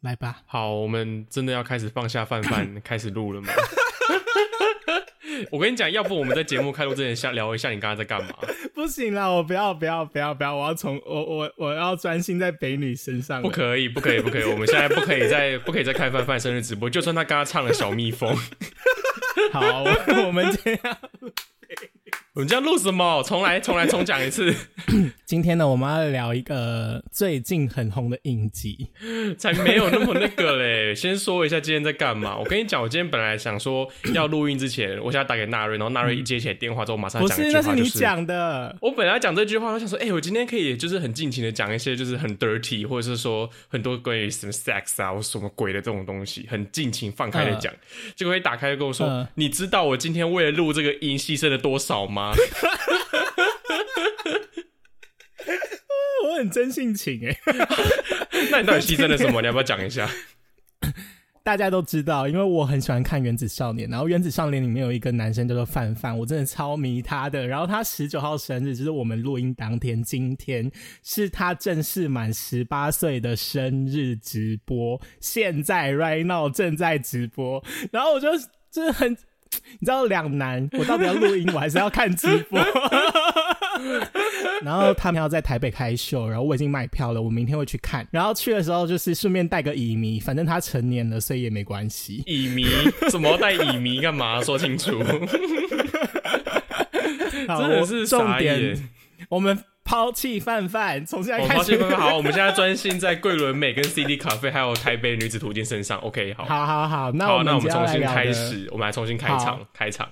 来吧。好，我们真的要开始放下范范，开始录了吗？我跟你讲，要不我们在节目开录之前先聊一下你刚刚在干嘛？不行啦，我不要不要不要不要，我要从我我我要专心在北女身上。不可以，不可以，不可以，我们现在不可以再不可以再看范范生日直播，就算他刚刚唱了小蜜蜂，好，我我们这样。我们这样录什么？重来，重来，重讲一次。今天呢，我们要聊一个最近很红的影集。才没有那么那个嘞。先说一下今天在干嘛。我跟你讲，我今天本来想说要录音之前，我想要打给纳瑞，然后纳瑞一接起来电话之后，马上不是，讲一句话，那是你就是讲的。我本来讲这句话，我想说，哎、我今天可以就是很尽情的讲一些就是很 dirty，或者是说很多关于什么 sex 啊或什么鬼的这种东西，很尽情放开的讲。结果一打开就跟我说，嗯你知道我今天为了录这个音牺牲了多少吗？我很真性情哎、那你到底牺牲了什么？你要不要讲一下？大家都知道，因为我很喜欢看《原子少年》，然后《原子少年》里面有一个男生叫做范范，我真的超迷他的。然后他十九号生日，就是我们录音当天，今天是他正式满十八岁的生日直播，现在 right now 正在直播。然后我就就是很，你知道两难，我到底要录音，我还是要看直播？然后他们要在台北开秀，然后我已经买票了，我明天会去看。然后去的时候就是顺便带个乙醚，反正他成年了，所以也没关系。乙醚怎么带乙醚干嘛？说清楚。好真的是重点，我们抛弃范范，从现在开始。好，我们现在专心在桂纶镁跟 CD 咖啡还有台北女子图鉴身上。OK，好，好好好，那，我那我们重新开始，我们来重新开场，开场。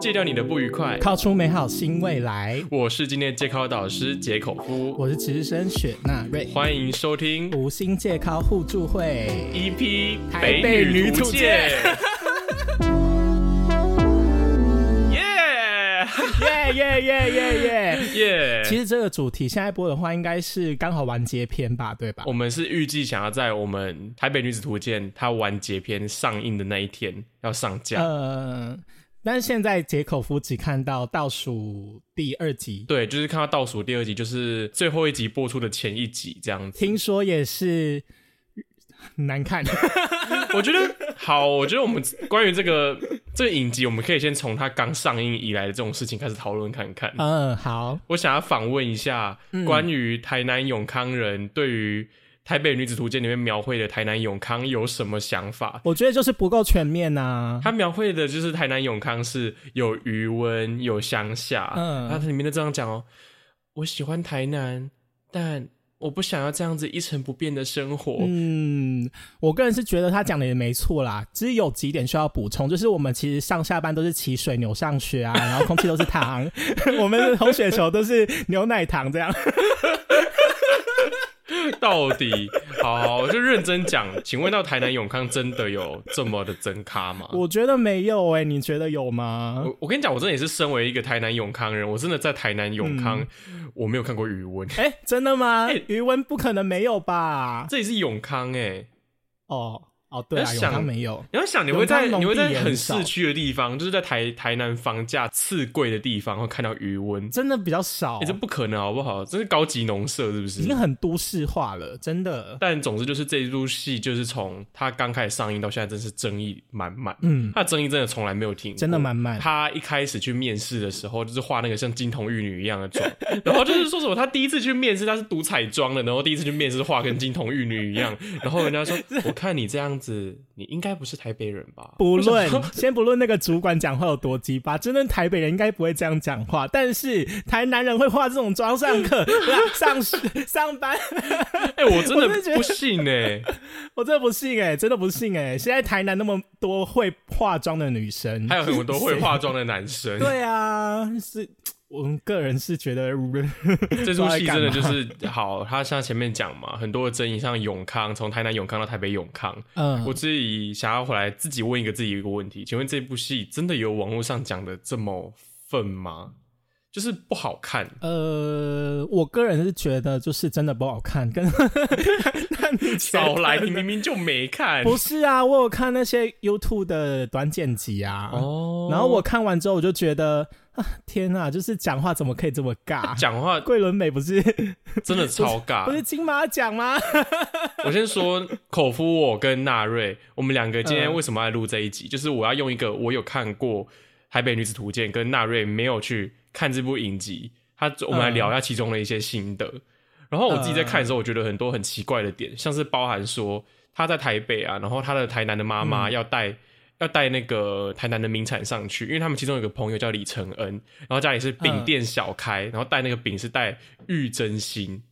戒掉你的不愉快。靠出美好新未来。我是今天的戒考导师杰口夫，我是直升雪娜瑞，欢迎收听无心借靠互助会。EP 台北女图图鉴耶耶耶耶耶耶！其实这个主题现在播的话，应该是刚好完结篇吧，对吧我？们是预计想要在我们台北女子图鉴它完结篇上映的那一天要上架。呃，但是现在杰口夫只看到倒数第二集，对，就是看到倒数第二集，就是最后一集播出的前一集这样子。听说也是 难看。我觉得好，我觉得我们关于这个这个影集，我们可以先从它刚上映以来的这种事情开始讨论看看。嗯，好，我想要访问一下关于台南永康人对于《台北女子图鉴》里面描绘的台南永康有什么想法？我觉得就是不够全面呐、他描绘的就是台南永康是有余温、有乡下，嗯他里面都这样讲哦。我喜欢台南，但我不想要这样子一成不变的生活。嗯，我个人是觉得他讲的也没错啦，只是有几点需要补充，就是我们其实上下班都是骑水牛上学啊，然后空气都是糖，我们的红雪球都是牛奶糖这样。到底好好，我就认真讲，请问到台南永康真的有这么的真咖吗？我觉得没有哎、你觉得有吗？我我跟你讲，我真的也是身为一个台南永康人，我真的在台南永康，嗯我没有看过余温，哎、真的吗 哎？余温不可能没有吧？这里是永康哎、哦哦，对啊，永要想康没有。你要想，你会在你会在很市区的地方，就是在台台南房价次贵的地方，会看到余温，真的比较少哎、，这不可能好不好？这是高级农舍是不是已？经很都市化了，真的。但总之就是这一出戏，就是从它刚开始上映到现在，真是争议满满。嗯，它的争议真的从来没有停过，真的满满他一开始去面试的时候，就是画那个像金童玉女一样的妆，然后就是说什么他第一次去面试他是读彩妆的，然后第一次去面试画跟金童玉女一样，然后人家说 我看你这样子，你应该不是台北人吧？不论先不论那个主管讲话有多鸡巴，真正台北人应该不会这样讲话，但是台南人会化这种妆上课、不 是上学上班，哎、我真的 我真的不信哎、我真的不信哎、真的不信哎、现在台南那么多会化妆的女生，还有很多会化妆的男生，对啊，是我们个人是觉得，这出戏真的就是好，他像前面讲嘛，很多的争议，像永康，从台南永康到台北永康，嗯，我自己想要回来自己问一个自己一个问题，请问这部戏真的有网络上讲的这么愤吗？就是不好看，呃，我个人是觉得就是真的不好看，跟 那你少来，你明明就没看。不是啊，我有看那些 YouTube 的短剪辑啊，哦。然后我看完之后我就觉得 天哪，就是讲话怎么可以这么尬？讲话桂纶镁不是 真的超尬，不是金马奖吗？我先说口夫，我跟纳瑞，我们两个今天为什么要录这一集？就是我要用一个我有看过《台北女子图鉴》，跟纳瑞没有去看这部影集，他我们来聊一下其中的一些心得。然后我自己在看的时候，我觉得很多很奇怪的点，像是包含说他在台北啊，然后他的台南的妈妈要带。要带那个台南的名产上去，因为他们其中有个朋友叫李承恩，然后家里是饼店小开，然后带那个饼是带玉珍心，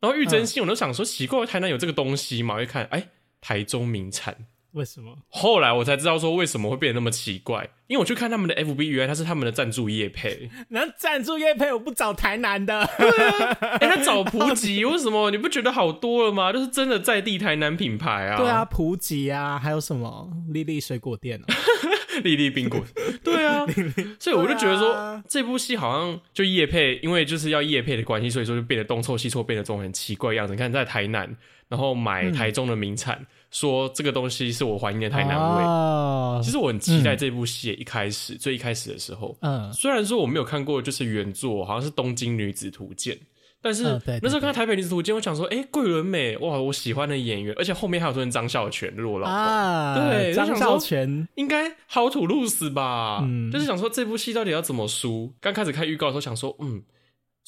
然后玉珍心我都想说奇怪，台南有这个东西吗？一看，哎，台中名产，为什么？后来我才知道说为什么会变得那么奇怪，因为我去看他们的 FB，原来他是他们的赞助业配。那赞助业配我不找台南的，哎，他找 普吉，为什么？你不觉得好多了吗？就是真的在地台南品牌啊。对啊，普吉啊，还有什么丽丽水果店啊，丽丽冰果。对啊，所以我就觉得说这部戏好像就叶配，因为就是要叶配的关系，所以说就变得东凑西凑，变得这种很奇怪样子。你看在台南，然后买台中的名产。说这个东西是我怀念的台南味。其实我很期待这部戏一开始最一开始的时候，嗯，虽然说我没有看过就是原作，好像是《东京女子图鉴》，但是那时候看《台北女子图鉴》，我想说，哎，桂纶镁，哇，我喜欢的演员，而且后面还有说张孝全，我老公，对，张孝全应该好土路死吧？就是想说这部戏到底要怎么输？刚开始看预告的时候想说，嗯。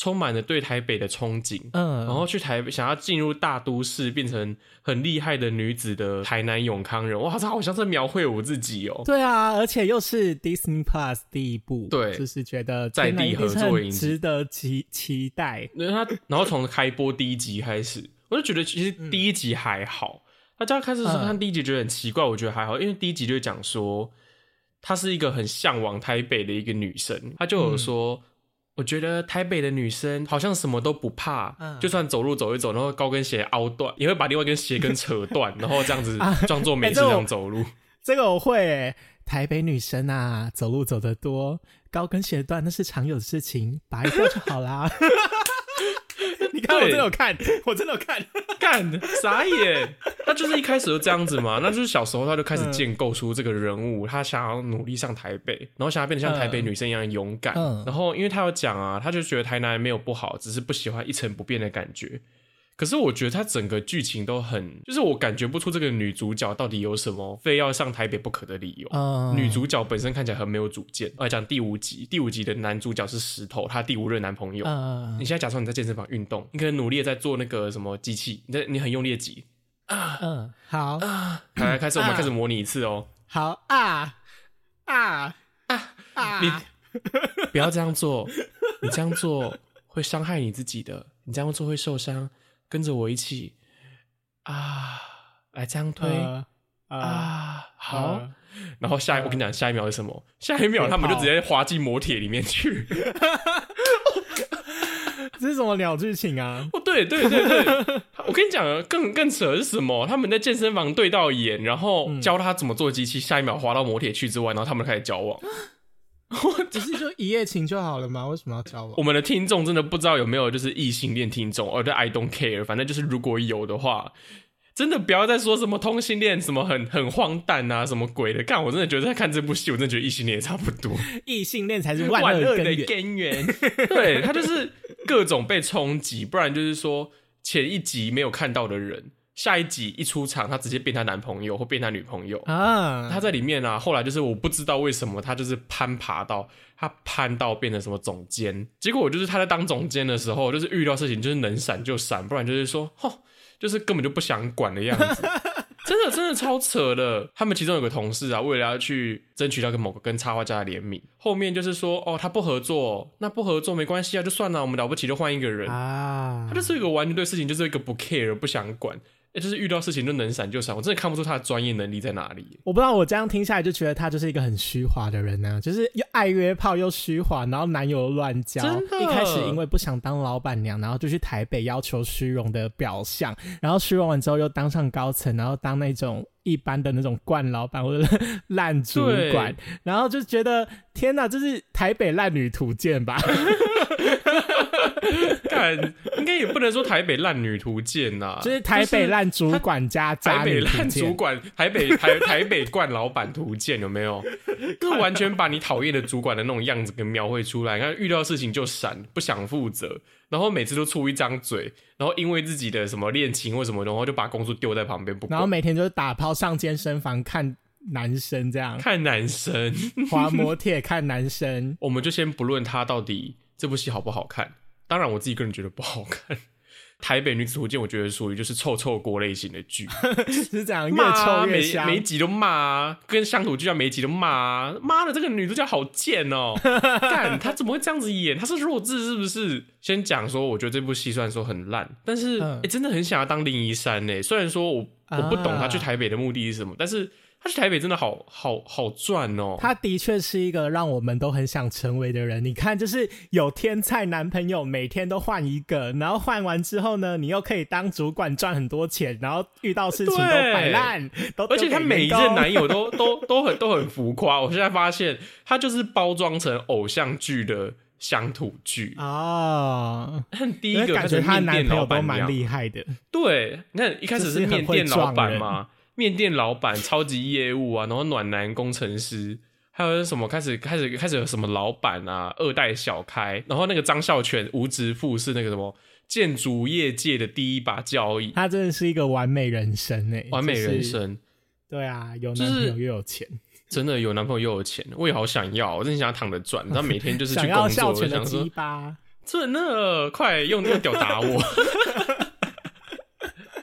充满了对台北的憧憬，嗯，然后去台北想要进入大都市，变成很厉害的女子的台南永康人，哇，这好像是描绘我自己哦。对啊，而且又是 Disney Plus 第一部，对，就是觉得在地合作影，值得期期待。那他，然后从开播第一集开始，我就觉得其实第一集还好。大家开始看第一集觉得很奇怪，我觉得还好，因为第一集就讲说她是一个很向往台北的一个女生，她就有说。我觉得台北的女生好像什么都不怕，就算走路走一走，然后高跟鞋凹断，也会把另外一根鞋跟扯断，然后这样子 装作没事这样走路。这个我会。台北女生啊，走路走得多，高跟鞋断那是常有的事情，拔一掉就好啦。你看我真的有看，我真的有看，干傻眼。他就是一开始就这样子嘛，那就是小时候他就开始建构出这个人物，他想要努力上台北，然后想要变得像台北女生一样勇敢。然后因为他有讲啊，他就觉得台南没有不好，只是不喜欢一成不变的感觉。可是我觉得他整个剧情都很，就是我感觉不出这个女主角到底有什么非要上台北不可的理由。女主角本身看起来很没有主见。来讲第五集，第五集的男主角是石头，他第五任男朋友。你现在假装你在健身房运动，你可能努力的在做那个什么机器，你在你很用力的挤。啊，嗯，好，来开始，我们开始模拟一次哦。好啊啊啊啊！你不要这样做，你这样做会伤害你自己的，你这样做会受伤。跟着我一起啊，来这样推啊，好。然后下一，我跟你讲，下一秒是什么？下一秒他们就直接滑进磨铁里面去。这是什么鸟剧情啊？哦，对对对对，我跟你讲，更更扯的是什么？他们在健身房对到眼，然后教他怎么做机器，下一秒滑到磨铁去之外，然后他们开始交往。我 只是说一夜情就好了吗？为什么要交往？我们的听众真的不知道有没有就是异性恋听众，而对 I don't care，反正就是如果有的话，真的不要再说什么同性恋什么很很荒诞啊，什么鬼的。看，我真的觉得在看这部戏，我真的觉得异性恋也差不多，异性恋才是万恶的根源。对他就是各种被冲击，不然就是说前一集没有看到的人。下一集一出场，他直接变他男朋友或变他女朋友啊！他在里面啊，后来就是我不知道为什么他就是攀爬到他攀到变成什么总监，结果我就是他在当总监的时候，就是遇到事情就是能闪就闪，不然就是说，吼，就是根本就不想管的样子。真 的真的超扯的。他们其中有个同事啊，为了要去争取到跟某个跟插画家的联名，后面就是说，哦，他不合作，那不合作没关系啊，就算了，我们了不起就换一个人啊。他就是一个完全对事情就是一个不 care 不想管。哎，就是遇到事情就能闪就闪，我真的看不出他的专业能力在哪里。我不知道，我这样听下来就觉得他就是一个很虚华的人呢，就是又爱约炮又虚华，然后男友乱交。一开始因为不想当老板娘，然后就去台北要求虚荣的表象，然后虚荣完之后又当上高层，然后当那种一般的那种惯老板或者 烂主管，然后就觉得天哪，这是台北烂女图鉴吧？看，应该也不能说台北烂女图鉴呐，就是台北烂主管加台北烂烂主管，台北台 台北冠老板图鉴有没有？就完全把你讨厌的主管的那种样子给描绘出来。你看遇到事情就闪，不想负责，然后每次都出一张嘴，然后因为自己的什么恋情或什么，然后就把工作丢在旁边不管，然后每天就是打炮上健身房看男生这样，看男生。滑摩铁看男生，我们就先不论他到底这部戏好不好看。当然，我自己个人觉得不好看。台北女子图鉴，我觉得属于就是臭臭锅类型的剧，是这样，越臭越香。每一集都骂啊，跟乡土剧一样，每一集都骂啊。妈的，这个女主角好贱哦！干，她怎么会这样子演？她是弱智是不是？先讲说，我觉得这部戏虽然说很烂，但是哎、嗯诶真的很想要当林一山呢。虽然说我我不懂啊她去台北的目的是什么，但是她去台北真的好好好赚哦。他的确是一个让我们都很想成为的人。你看，就是有天才男朋友，每天都换一个，然后换完之后呢，你又可以当主管赚很多钱，然后遇到事情都对摆烂，都而且他每一任男友都都都很都很浮夸。我现在发现，他就是包装成偶像剧的乡土剧。哦，看第一个感觉她面店男朋友都蛮厉害的，对，你看一开始是面店老板嘛，面店老板超级业务啊，然后暖男工程师，还有什么开始开始开始有什么老板啊，二代小开，然后那个张孝全无职富是那个什么建筑业界的第一把交椅，他真的是一个完美人生哎，完美人就是生。对啊，有男朋友又有钱，真的有男朋友又有钱，我也好想要，我真的想要躺着赚，然后每天就是去想要工作，孝全的想说真的快用那个屌打我。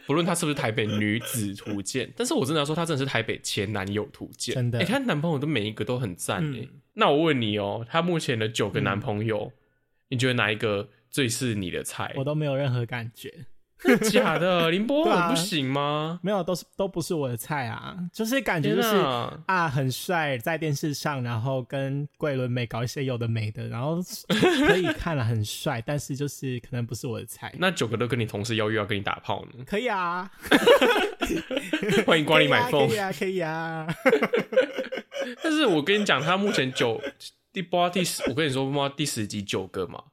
不论她是不是台北女子图鉴，但是我真的要说，她真的是台北前男友图鉴。真的哎、她男朋友都每一个都很赞哎、嗯那我问你哦、她目前的九个男朋友，你觉得哪一个最是你的菜？我都没有任何感觉。假的？林柏对啊宏不行吗？没有，都是都不是我的菜啊，就是感觉就是啊！啊，很帅，在电视上，然后跟桂纶镁搞一些有的没的，然后可以看了很帅，但是就是可能不是我的菜。那九个都跟你同事邀约要跟你打炮呢？可以啊，欢迎光临买凤可。以啊，可以啊，但是我跟你讲，他目前九第不知道第十，我跟你说不知道第十集九个嘛，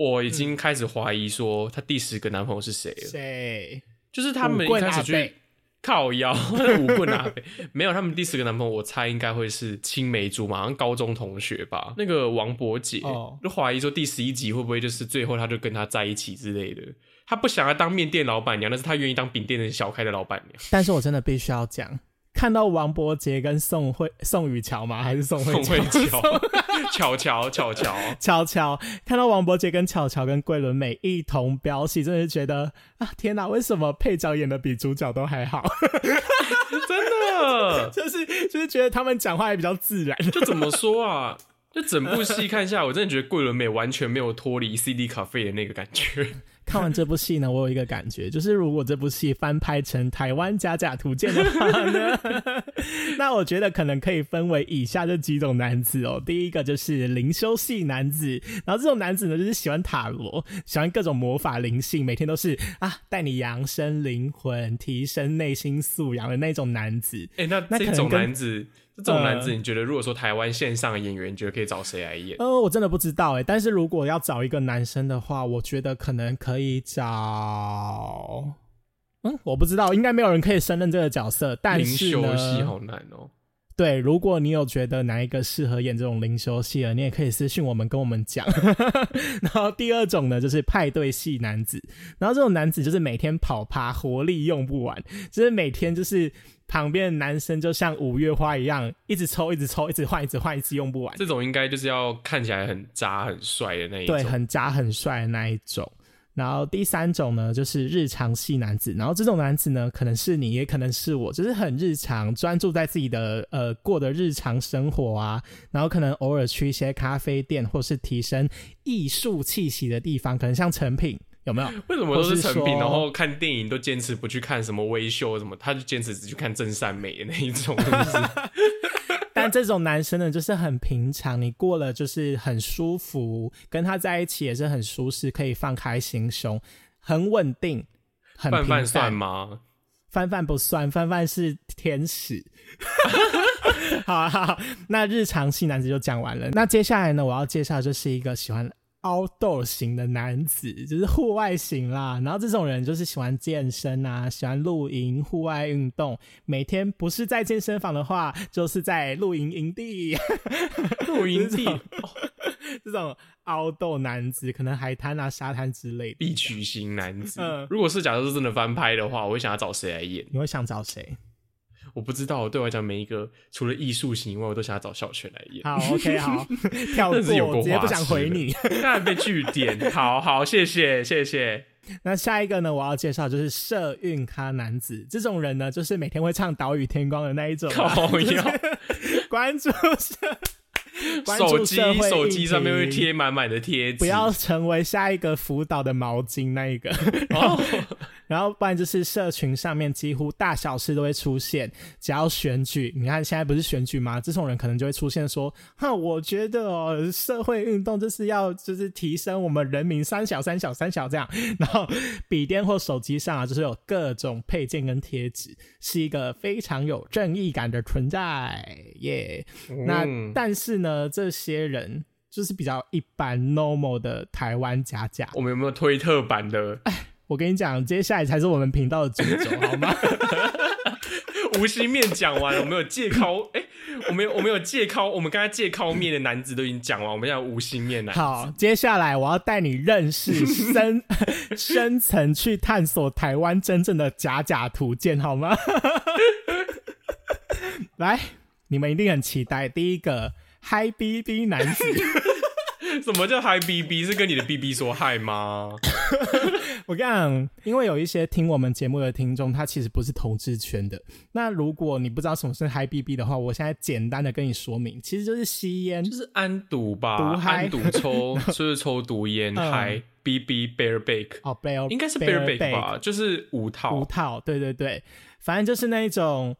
我已经开始怀疑说她第十个男朋友是谁了。谁？就是他们开始去靠腰 五棍阿北，没有他们第十个男朋友，我猜应该会是青梅竹马，好像高中同学吧。那个王伯杰、哦就怀疑说第十一集会不会就是最后他就跟他在一起之类的。他不想要当面店老板娘，但是他愿意当饼店的小开的老板娘。但是我真的必须要讲，看到王伯杰跟宋慧、宋雨乔吗？还是宋慧乔 乔乔？乔，巧乔巧巧，巧巧看到王伯杰跟巧乔跟桂纶镁一同飙戏，真的是觉得啊，天哪！为什么配角演的比主角都还好？真的。就是就是觉得他们讲话也比较自然。就怎么说啊？就整部戏看下来，我真的觉得桂纶镁完全没有脱离 CD 咖啡的那个感觉。看完这部戏呢，我有一个感觉，就是如果这部戏翻拍成台湾假假图鉴的话呢，那我觉得可能可以分为以下这几种男子哦。第一个就是灵修系男子，然后这种男子呢，就是喜欢塔罗，喜欢各种魔法灵性，每天都是啊带你扬升灵魂、提升内心素养的那种男子。哎、那那这种男子，这种男子，呃你觉得如果说台湾线上的演员，你觉得可以找谁来演？呃，我真的不知道哎，但是如果要找一个男生的话，我觉得可能可以找，嗯，我不知道，应该没有人可以胜任这个角色。但灵是修戏呢，好难哦、对，如果你有觉得哪一个适合演这种灵修戏的，你也可以私信我们跟我们讲。然后第二种呢，就是派对系男子，然后这种男子就是每天跑趴，活力用不完，就是每天就是旁边的男生就像五月花一样，一直抽，一直抽，一直换，一直换，一直用不完。这种应该就是要看起来很渣、很帅的那一种。对，很渣很帅的那一种。然后第三种呢，就是日常系男子。然后这种男子呢，可能是你，也可能是我，就是很日常，专注在自己的呃过的日常生活啊。然后可能偶尔去一些咖啡店，或是提升艺术气息的地方，可能像成品。有没有？为什么都是成品？然后看电影都坚持不去看什么微秀什么，他就坚持只去看真善美的那一种，是不是？但这种男生呢，就是很平常，你过了就是很舒服，跟他在一起也是很舒适，可以放开心胸，很稳定，很平淡。范范算吗？范范不算，范范是天使。好啊好好，那日常系男子就讲完了。那接下来呢，我要介绍就是一个喜欢 outdoor 型的男子，就是户外型啦。然后这种人就是喜欢健身啊，喜欢露营、户外运动。每天不是在健身房的话，就是在露营营地。露营地，这种 outdoor 男子，可能海滩啊、沙滩之类的。必取型男子。嗯如果是假设是真的翻拍的话，我会想要找谁来演？你会想找谁？我不知道，对我来讲，每一个除了艺术型以外，我都想要找小泉来演。好，OK，好，跳过，够直接不想回你。当然被据点。好好，谢谢谢谢。那下一个呢？我要介绍就是社运咖男子，这种人呢，就是每天会唱《岛屿天光》的那一种啊，靠就是关注社，关注 手机手机上面会贴满满的贴纸，不要成为下一个辅导的毛巾那一个。哦，然后不然就是社群上面几乎大小事都会出现，只要选举，你看现在不是选举吗？这种人可能就会出现说，哈，我觉得哦，社会运动就是要就是提升我们人民三小三小三小这样，然后笔电或手机上啊，就是有各种配件跟贴纸，是一个非常有正义感的存在，耶、那嗯但是呢，这些人就是比较一般 normal 的台湾假假，我们有没有推特版的 我跟你讲，接下来才是我们频道的主轴，好吗？无心面讲完了？我们有借靠，哎、我们有我们有借靠，我们刚才借靠面的男子都已经讲完，我们现在有无心面男子。好，接下来我要带你认识深 深层去探索台湾真正的假假图鉴，好吗？来，你们一定很期待第一个嗨 BB 男子。什么叫嗨 BB？是跟你的 BB 说嗨吗？我跟你讲，因为有一些听我们节目的听众，他其实不是同志圈的。那如果你不知道什么是嗨 BB 的话，我现在简单的跟你说明，其实就是吸烟就。是安毒吧，毒嗨安毒抽 就是抽毒烟嗯嗨 BB Bear Bake，哦，bear 应该是 Bear Bake 吧，就是五套五。套，对对对，反正就是那一种，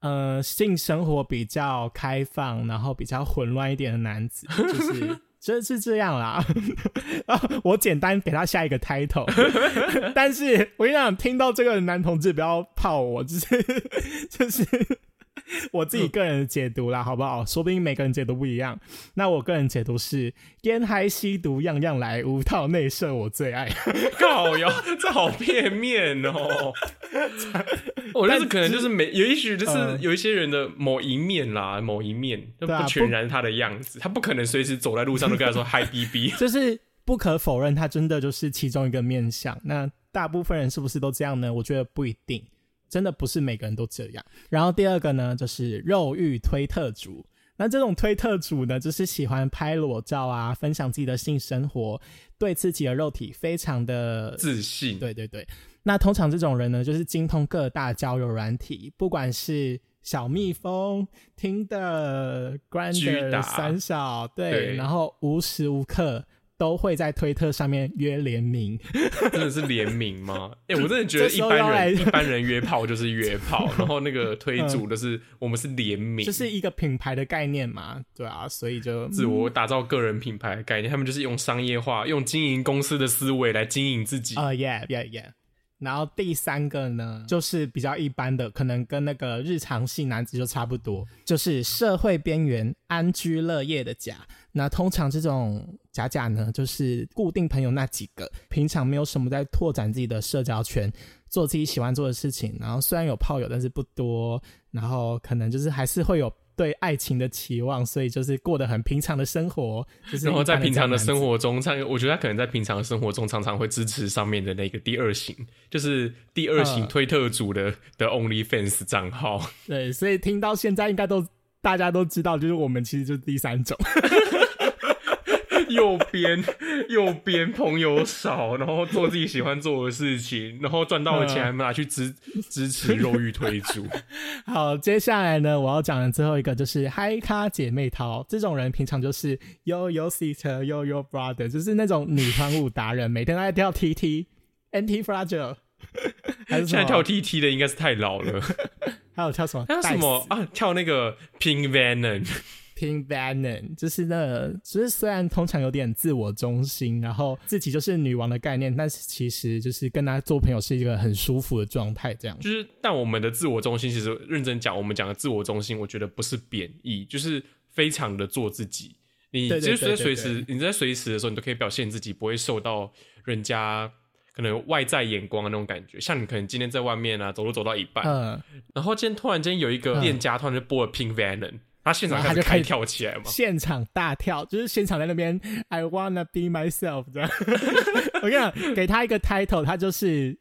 呃，性生活比较开放，然后比较混乱一点的男子，就是 真是这样啦。啊我简单给他下一个 title，但是我跟你讲，听到这个男同志不要泡我，就是就是。我自己个人的解读啦，好不好？说不定每个人解读不一样。那我个人解读是：烟嗨吸毒样样来，无套内射我最爱。靠哟，这好片面哦。我觉得可能就是每有一许就是嗯有一些人的某一面啦，某一面就不全然他的样子，他不可能随时走在路上都跟他说 嗨 BB。就是不可否认，他真的就是其中一个面相。那大部分人是不是都这样呢？我觉得不一定，真的不是每个人都这样。然后第二个呢，就是肉欲推特主。那这种推特主呢，就是喜欢拍裸照啊，分享自己的性生活，对自己的肉体非常的自信，对对对，那通常这种人呢，就是精通各大交友软体，不管是小蜜蜂、听的、达三小，对，对然后无时无刻都会在推特上面约联名，真的是联名吗？哎、我真的觉得一般人 一般人约炮就是约炮，然后那个推主的是、我们是联名，就是一个品牌的概念嘛，对啊，所以就自我打造个人品牌的概念，他们就是用商业化、用经营公司的思维来经营自己。啊、y e a h yeah yeah。然后第三个呢，就是比较一般的，可能跟那个日常性男子就差不多，就是社会边缘、安居乐业的假。那通常这种假假呢，就是固定朋友那几个，平常没有什么在拓展自己的社交圈，做自己喜欢做的事情。然后虽然有炮友，但是不多。然后可能就是还是会有对爱情的期望，所以就是过得很平常的生活。就是然后在平常的生活。中，常我觉得他可能在平常的生活中常常会支持上面的那个第二型，就是第二型嗯推特组的、的 OnlyFans 账号。对，所以听到现在应该都大家都知道，就是我们其实就是第三种。右边右边朋友少，然后做自己喜欢做的事情，然后赚到的钱还拿去支支持肉欲推主。好，接下来呢，我要讲的最后一个就是嗨咖姐妹淘，这种人平常就是 yo yo sister yo yo brother，就是那种女团舞达人，每天都在跳 TT anti fragile，现在跳 TT 的应该是太老了，还有跳什么？还有什么啊？跳那个 Pink Venom，Pink Bannon，就是那个，就是虽然通常有点自我中心，然后自己就是女王的概念，但是其实就是跟她做朋友是一个很舒服的状态，这样。就是但我们的自我中心，其实认真讲，我们讲的自我中心，我觉得不是贬义，就是非常的做自己。你对对其实在对对随时你在随时的时候，你都可以表现自己，不会受到人家可能外在眼光的那种感觉。像你可能今天在外面啊，走路走到一半，嗯，然后今天突然间有一个嗯店家突然就播了 Pink Venom，他现场开始开然后他就开始跳起来嘛。现场大跳，就是现场在那边 I wanna be myself 这样。我跟你讲，给他一个 title，他就是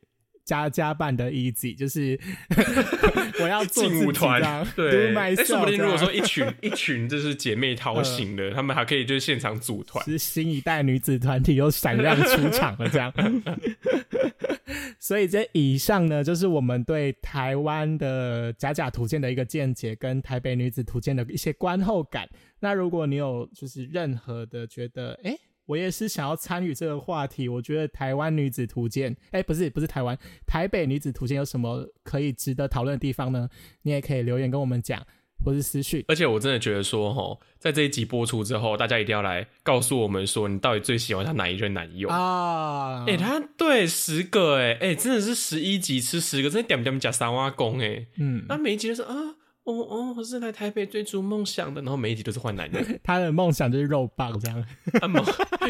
加加办的 Easy，就是 我要做自己劲舞团对哎，说不定如果说一群 一群就是姐妹淘型嗯的，他们还可以就是现场组团。是新一代女子团体又闪亮出场了，这样。所以这以上呢，就是我们对台湾的假假图鉴的一个见解，跟台北女子图鉴的一些观后感。那如果你有就是任何的觉得，哎、我也是想要参与这个话题，我觉得台湾女子图鉴，哎、不是不是台湾，台北女子图鉴有什么可以值得讨论的地方呢？你也可以留言跟我们讲，或是私讯。而且我真的觉得说，吼，在这一集播出之后，大家一定要来告诉我们说，你到底最喜欢他哪一任男友？啊，哎、他对十个、哎，哎，真的是十一集吃十个，真的点点加三挖工，哎，嗯，那每一集都是啊，哦哦，我是来台北追逐梦想的，然后每一集都是换男人。他的梦想就是肉棒这样。那么，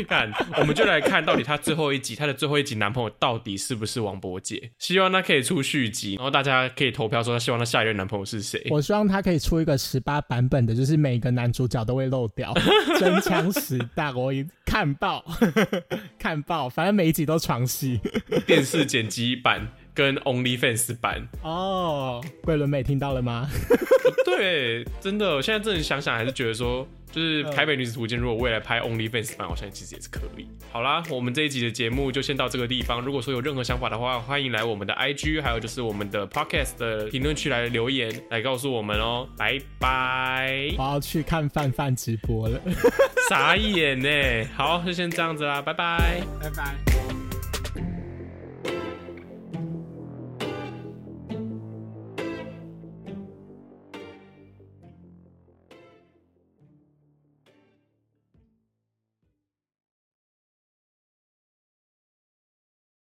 看，我们就来看到底他最后一集，他的最后一集男朋友到底是不是王伯杰？希望他可以出续集，然后大家可以投票说他希望他下一任男朋友是谁。我希望他可以出一个十八版本的，就是每个男主角都会漏掉，真枪实弹，我一看爆，看爆，反正每一集都床戏。电视剪辑版跟 OnlyFans 版，哦，桂纶镁听到了吗？对，真的，我现在真的想想，还是觉得说，就是嗯台北女子图鉴，如果未来拍 OnlyFans 版，好像其实也是可以。好啦，我们这一集的节目就先到这个地方。如果说有任何想法的话，欢迎来我们的 IG，还有就是我们的 Podcast 的评论区来留言，来告诉我们哦。拜拜，我要去看范范直播了，傻眼呢。好，就先这样子啦，拜拜。拜拜。